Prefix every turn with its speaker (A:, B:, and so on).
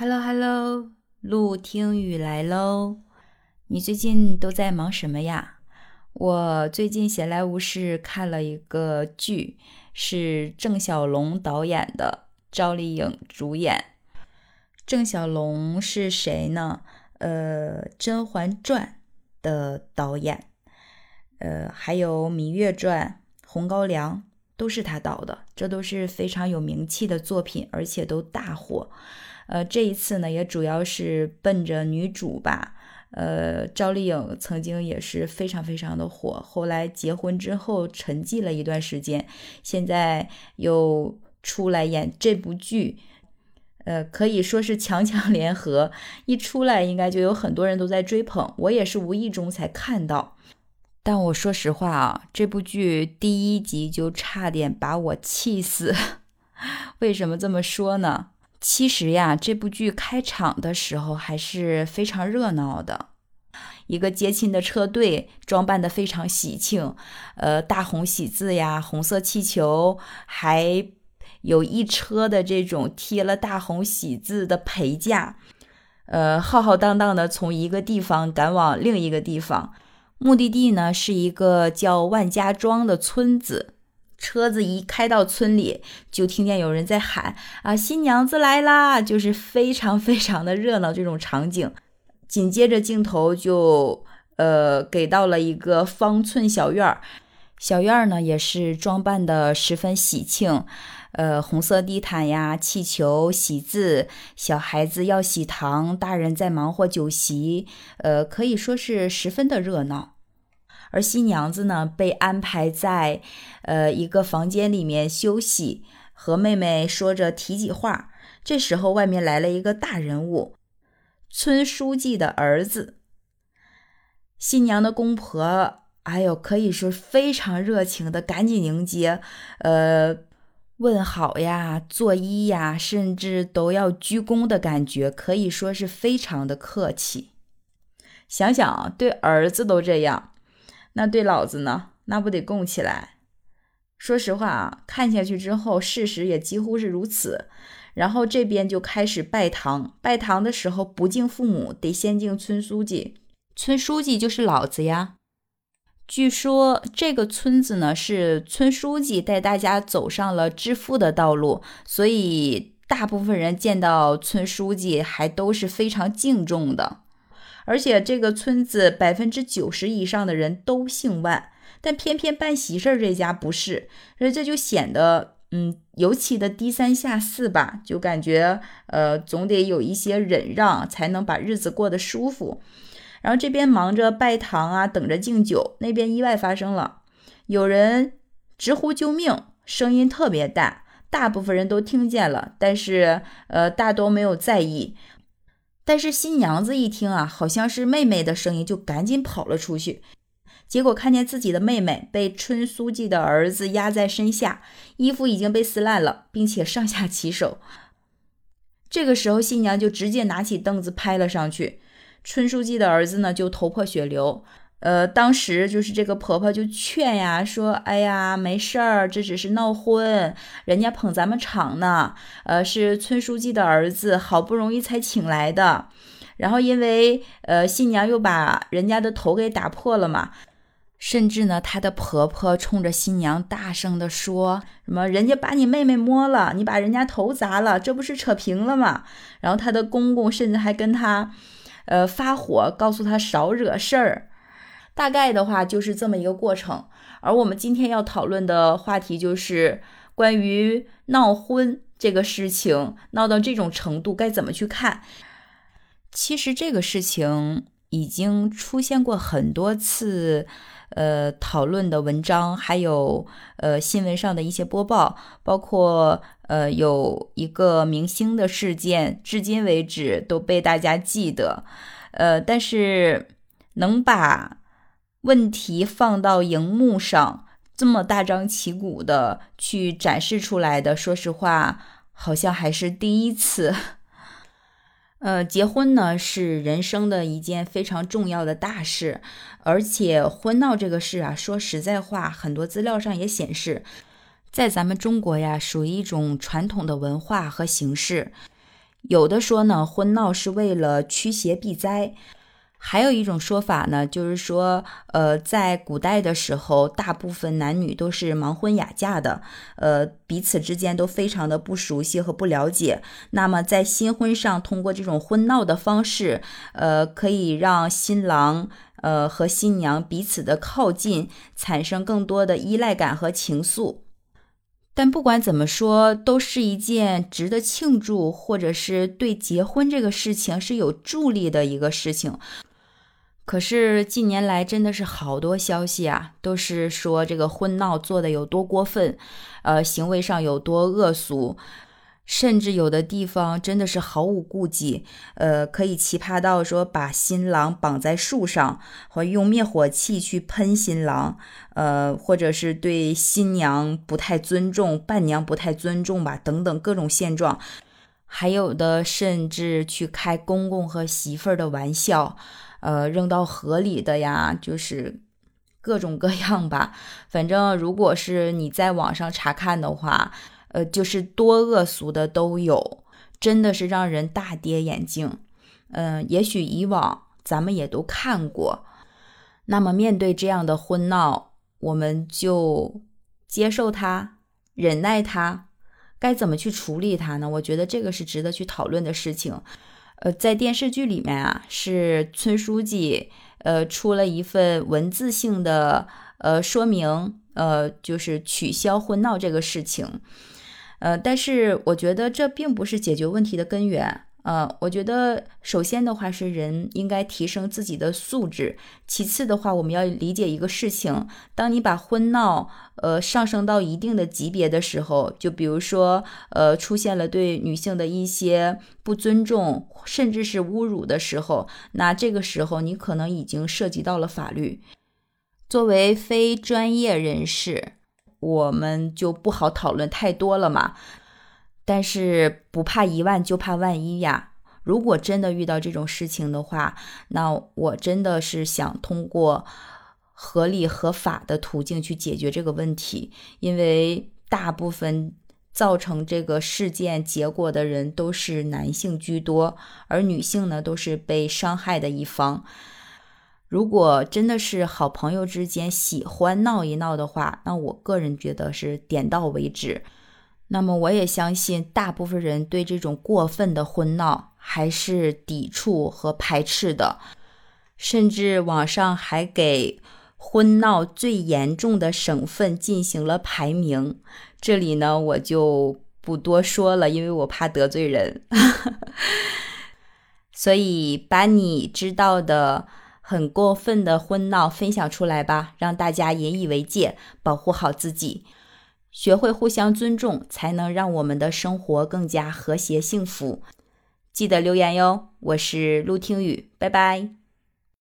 A: Hello Hello，陆听雨来喽！你最近都在忙什么呀？我最近闲来无事看了一个剧，是郑晓龙导演的，赵丽颖主演。郑晓龙是谁呢？呃，《甄嬛传》的导演，呃，还有《芈月传》《红高粱》都是他导的，这都是非常有名气的作品，而且都大火。呃，这一次呢，也主要是奔着女主吧。呃，赵丽颖曾经也是非常非常的火，后来结婚之后沉寂了一段时间，现在又出来演这部剧，呃，可以说是强强 联合，一出来应该就有很多人都在追捧。我也是无意中才看到，但我说实话啊，这部剧第一集就差点把我气死。为什么这么说呢？其实呀，这部剧开场的时候还是非常热闹的，一个接亲的车队装扮的非常喜庆，呃，大红喜字呀，红色气球，还有一车的这种贴了大红喜字的陪嫁，呃，浩浩荡荡的从一个地方赶往另一个地方，目的地呢是一个叫万家庄的村子。车子一开到村里，就听见有人在喊：“啊，新娘子来啦！”就是非常非常的热闹这种场景。紧接着镜头就呃给到了一个方寸小院儿，小院儿呢也是装扮的十分喜庆，呃，红色地毯呀，气球、喜字，小孩子要喜糖，大人在忙活酒席，呃，可以说是十分的热闹。而新娘子呢，被安排在，呃，一个房间里面休息，和妹妹说着提己话。这时候，外面来了一个大人物，村书记的儿子。新娘的公婆，哎呦，可以说非常热情的，赶紧迎接，呃，问好呀，作揖呀，甚至都要鞠躬的感觉，可以说是非常的客气。想想，对儿子都这样。那对老子呢？那不得供起来？说实话啊，看下去之后，事实也几乎是如此。然后这边就开始拜堂，拜堂的时候不敬父母，得先敬村书记。村书记就是老子呀。据说这个村子呢，是村书记带大家走上了致富的道路，所以大部分人见到村书记还都是非常敬重的。而且这个村子百分之九十以上的人都姓万，但偏偏办喜事儿这家不是，所以这就显得嗯尤其的低三下四吧，就感觉呃总得有一些忍让才能把日子过得舒服。然后这边忙着拜堂啊，等着敬酒，那边意外发生了，有人直呼救命，声音特别大，大部分人都听见了，但是呃大多没有在意。但是新娘子一听啊，好像是妹妹的声音，就赶紧跑了出去。结果看见自己的妹妹被春书记的儿子压在身下，衣服已经被撕烂了，并且上下其手。这个时候，新娘就直接拿起凳子拍了上去，村书记的儿子呢就头破血流。呃，当时就是这个婆婆就劝呀，说：“哎呀，没事儿，这只是闹婚，人家捧咱们场呢。呃，是村书记的儿子，好不容易才请来的。然后因为呃新娘又把人家的头给打破了嘛，甚至呢，她的婆婆冲着新娘大声的说什么：人家把你妹妹摸了，你把人家头砸了，这不是扯平了吗？然后她的公公甚至还跟她呃发火，告诉他少惹事儿。”大概的话就是这么一个过程，而我们今天要讨论的话题就是关于闹婚这个事情，闹到这种程度该怎么去看？其实这个事情已经出现过很多次，呃，讨论的文章，还有呃新闻上的一些播报，包括呃有一个明星的事件，至今为止都被大家记得，呃，但是能把。问题放到荧幕上，这么大张旗鼓的去展示出来的，说实话，好像还是第一次。呃，结婚呢是人生的一件非常重要的大事，而且婚闹这个事啊，说实在话，很多资料上也显示，在咱们中国呀，属于一种传统的文化和形式。有的说呢，婚闹是为了驱邪避灾。还有一种说法呢，就是说，呃，在古代的时候，大部分男女都是盲婚哑嫁的，呃，彼此之间都非常的不熟悉和不了解。那么在新婚上，通过这种婚闹的方式，呃，可以让新郎呃和新娘彼此的靠近，产生更多的依赖感和情愫。但不管怎么说，都是一件值得庆祝，或者是对结婚这个事情是有助力的一个事情。可是近年来真的是好多消息啊，都是说这个婚闹做的有多过分，呃，行为上有多恶俗，甚至有的地方真的是毫无顾忌，呃，可以奇葩到说把新郎绑在树上，或用灭火器去喷新郎，呃，或者是对新娘不太尊重，伴娘不太尊重吧，等等各种现状，还有的甚至去开公公和媳妇儿的玩笑。呃，扔到河里的呀，就是各种各样吧。反正如果是你在网上查看的话，呃，就是多恶俗的都有，真的是让人大跌眼镜。嗯，也许以往咱们也都看过。那么面对这样的婚闹，我们就接受它，忍耐它，该怎么去处理它呢？我觉得这个是值得去讨论的事情。呃，在电视剧里面啊，是村书记呃出了一份文字性的呃说明，呃，就是取消婚闹这个事情，呃，但是我觉得这并不是解决问题的根源。呃，我觉得首先的话是人应该提升自己的素质，其次的话我们要理解一个事情，当你把婚闹呃上升到一定的级别的时候，就比如说呃出现了对女性的一些不尊重甚至是侮辱的时候，那这个时候你可能已经涉及到了法律。作为非专业人士，我们就不好讨论太多了嘛。但是不怕一万就怕万一呀！如果真的遇到这种事情的话，那我真的是想通过合理合法的途径去解决这个问题，因为大部分造成这个事件结果的人都是男性居多，而女性呢都是被伤害的一方。如果真的是好朋友之间喜欢闹一闹的话，那我个人觉得是点到为止。那么我也相信，大部分人对这种过分的婚闹还是抵触和排斥的，甚至网上还给婚闹最严重的省份进行了排名。这里呢，我就不多说了，因为我怕得罪人。所以，把你知道的很过分的婚闹分享出来吧，让大家引以为戒，保护好自己。学会互相尊重，才能让我们的生活更加和谐幸福。记得留言哟，我是陆听雨，拜拜。